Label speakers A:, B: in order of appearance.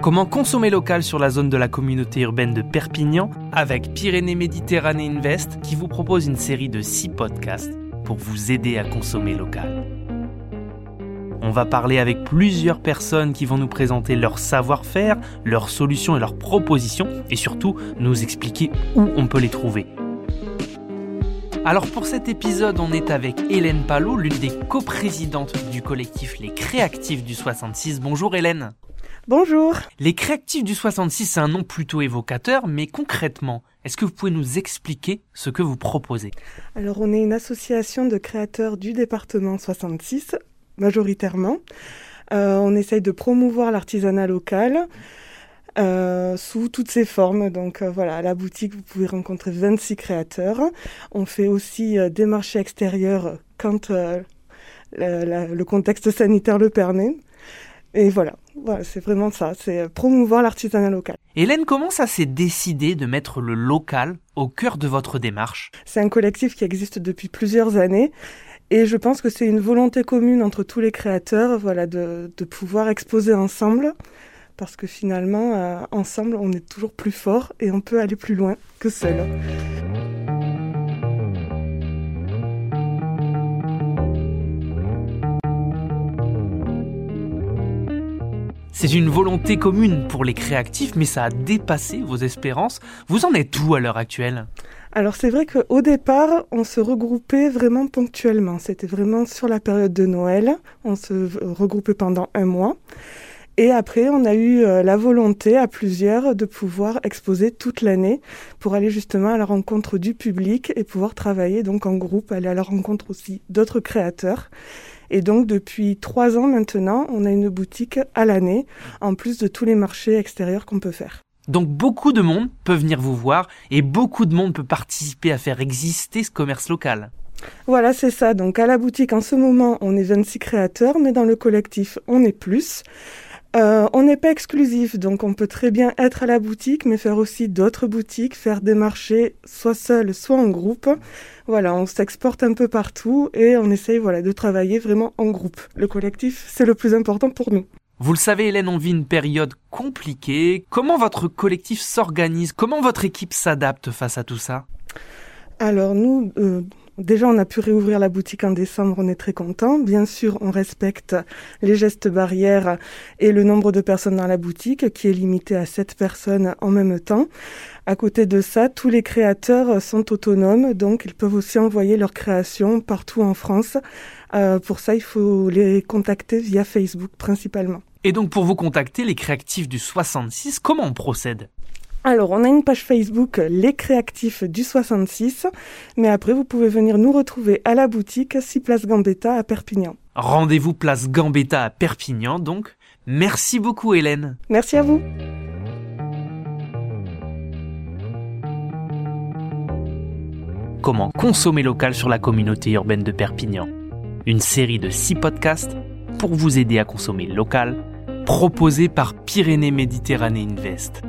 A: Comment consommer local sur la zone de la communauté urbaine de Perpignan avec Pyrénées Méditerranée Invest qui vous propose une série de 6 podcasts pour vous aider à consommer local. On va parler avec plusieurs personnes qui vont nous présenter leur savoir-faire, leurs solutions et leurs propositions et surtout nous expliquer où on peut les trouver. Alors pour cet épisode, on est avec Hélène Palot, l'une des coprésidentes du collectif Les Créatifs du 66. Bonjour Hélène.
B: Bonjour.
A: Les Créatifs du 66, c'est un nom plutôt évocateur, mais concrètement, est-ce que vous pouvez nous expliquer ce que vous proposez?
B: Alors on est une association de créateurs du département 66, majoritairement. Euh, on essaye de promouvoir l'artisanat local. Euh, sous toutes ses formes. Donc euh, voilà, à la boutique, vous pouvez rencontrer 26 créateurs. On fait aussi des marchés extérieurs quand le contexte sanitaire le permet. Et voilà, voilà c'est vraiment ça, c'est promouvoir l'artisanat local.
A: Hélène, comment ça s'est décidé de mettre le local au cœur de votre démarche?
B: C'est un collectif qui existe depuis plusieurs années. Et je pense que c'est une volonté commune entre tous les créateurs voilà, de, de pouvoir exposer ensemble. Parce que finalement, euh, ensemble, on est toujours plus fort et on peut aller plus loin que seul.
A: C'est une volonté commune pour les créatifs, mais ça a dépassé vos espérances. Vous en êtes où à l'heure actuelle?
B: Alors c'est vrai qu'au départ, on se regroupait vraiment ponctuellement. C'était vraiment sur la période de Noël. On se regroupait pendant un mois. Et après, on a eu euh, la volonté à plusieurs de pouvoir exposer toute l'année pour aller justement à la rencontre du public et pouvoir travailler donc en groupe, aller à la rencontre aussi d'autres créateurs. Et donc depuis trois ans maintenant, on a une boutique à l'année, en plus de tous les marchés extérieurs qu'on peut faire.
A: Donc beaucoup de monde peut venir vous voir et beaucoup de monde peut participer à faire exister ce commerce local.
B: Voilà, c'est ça. Donc à la boutique, en ce moment, on est 26 créateurs, mais dans le collectif, on est plus. Euh, on n'est pas exclusif, donc on peut très bien être à la boutique, mais faire aussi d'autres boutiques, faire des marchés, soit seul, soit en groupe. Voilà, on s'exporte un peu partout et on essaye voilà, de travailler vraiment en groupe. Le collectif, c'est le plus important pour nous.
A: Vous le savez, Hélène, on vit une période compliquée. Comment votre collectif s'organise? Comment votre équipe s'adapte face à tout ça?
B: Alors nous, euh, Déjà, on a pu réouvrir la boutique en décembre, on est très content. Bien sûr, on respecte les gestes barrières et le nombre de personnes dans la boutique, qui est limité à 7 personnes en même temps. À côté de ça, tous les créateurs sont autonomes, donc ils peuvent aussi envoyer leurs créations partout en France. Euh, pour ça, il faut les contacter via Facebook principalement.
A: Et donc pour vous contacter, les créatifs du 66, comment on procède?
B: Alors, on a une page Facebook Les Créatifs du 66, mais après, vous pouvez venir nous retrouver à la boutique 6 Place Gambetta à Perpignan.
A: Rendez-vous Place Gambetta à Perpignan, donc. Merci beaucoup, Hélène.
B: Merci à vous.
A: Comment consommer local sur la communauté urbaine de Perpignan Une série de 6 podcasts pour vous aider à consommer local, proposés par Pyrénées Méditerranée Invest.